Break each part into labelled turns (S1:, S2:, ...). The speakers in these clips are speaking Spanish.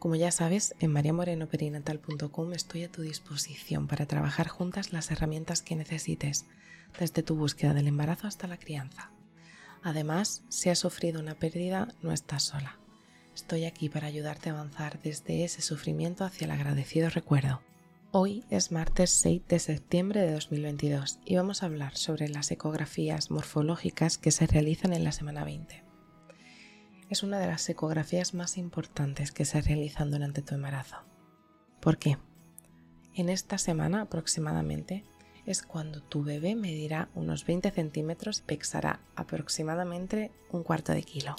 S1: Como ya sabes, en mariamorenoperinatal.com estoy a tu disposición para trabajar juntas las herramientas que necesites desde tu búsqueda del embarazo hasta la crianza. Además, si has sufrido una pérdida, no estás sola. Estoy aquí para ayudarte a avanzar desde ese sufrimiento hacia el agradecido recuerdo. Hoy es martes 6 de septiembre de 2022 y vamos a hablar sobre las ecografías morfológicas que se realizan en la semana 20. Es una de las ecografías más importantes que se realizan durante tu embarazo. ¿Por qué? En esta semana aproximadamente es cuando tu bebé medirá unos 20 centímetros y pesará aproximadamente un cuarto de kilo.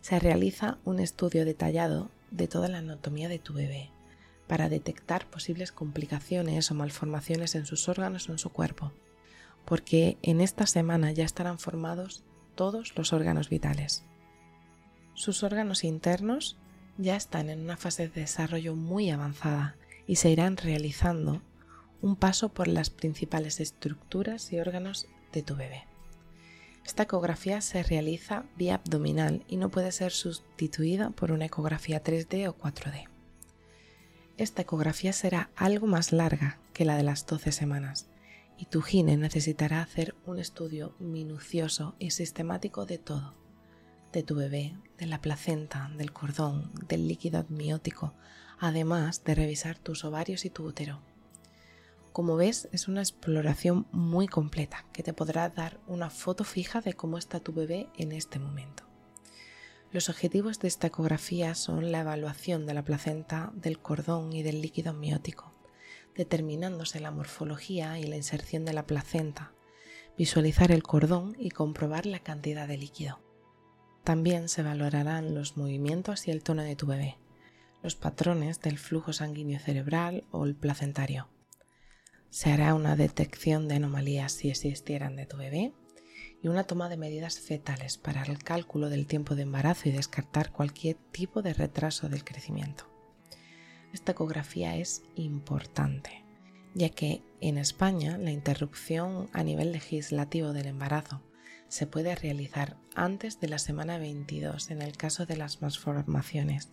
S1: Se realiza un estudio detallado de toda la anatomía de tu bebé para detectar posibles complicaciones o malformaciones en sus órganos o en su cuerpo, porque en esta semana ya estarán formados todos los órganos vitales. Sus órganos internos ya están en una fase de desarrollo muy avanzada y se irán realizando un paso por las principales estructuras y órganos de tu bebé. Esta ecografía se realiza vía abdominal y no puede ser sustituida por una ecografía 3D o 4D. Esta ecografía será algo más larga que la de las 12 semanas y tu gine necesitará hacer un estudio minucioso y sistemático de todo, de tu bebé, de la placenta, del cordón, del líquido amniótico, además de revisar tus ovarios y tu útero como ves, es una exploración muy completa que te podrá dar una foto fija de cómo está tu bebé en este momento. Los objetivos de esta ecografía son la evaluación de la placenta, del cordón y del líquido amniótico, determinándose la morfología y la inserción de la placenta, visualizar el cordón y comprobar la cantidad de líquido. También se valorarán los movimientos y el tono de tu bebé, los patrones del flujo sanguíneo cerebral o el placentario se hará una detección de anomalías si existieran de tu bebé y una toma de medidas fetales para el cálculo del tiempo de embarazo y descartar cualquier tipo de retraso del crecimiento. Esta ecografía es importante, ya que en España la interrupción a nivel legislativo del embarazo se puede realizar antes de la semana 22 en el caso de las malformaciones,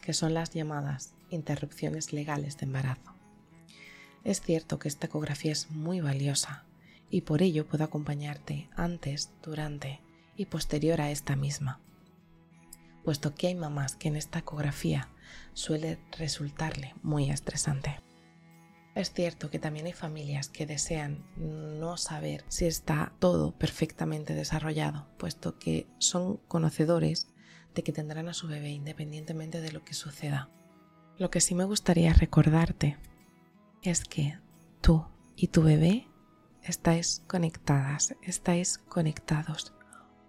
S1: que son las llamadas interrupciones legales de embarazo. Es cierto que esta ecografía es muy valiosa y por ello puedo acompañarte antes, durante y posterior a esta misma, puesto que hay mamás que en esta ecografía suele resultarle muy estresante. Es cierto que también hay familias que desean no saber si está todo perfectamente desarrollado, puesto que son conocedores de que tendrán a su bebé independientemente de lo que suceda. Lo que sí me gustaría recordarte es que tú y tu bebé estáis conectadas, estáis conectados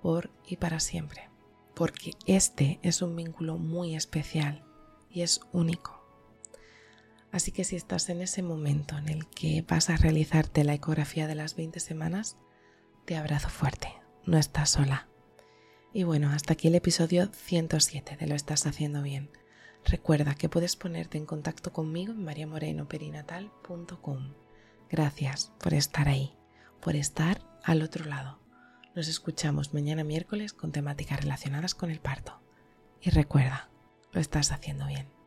S1: por y para siempre, porque este es un vínculo muy especial y es único. Así que si estás en ese momento en el que vas a realizarte la ecografía de las 20 semanas, te abrazo fuerte, no estás sola. Y bueno, hasta aquí el episodio 107 de Lo estás haciendo bien. Recuerda que puedes ponerte en contacto conmigo en mariamorenoperinatal.com. Gracias por estar ahí, por estar al otro lado. Nos escuchamos mañana miércoles con temáticas relacionadas con el parto. Y recuerda, lo estás haciendo bien.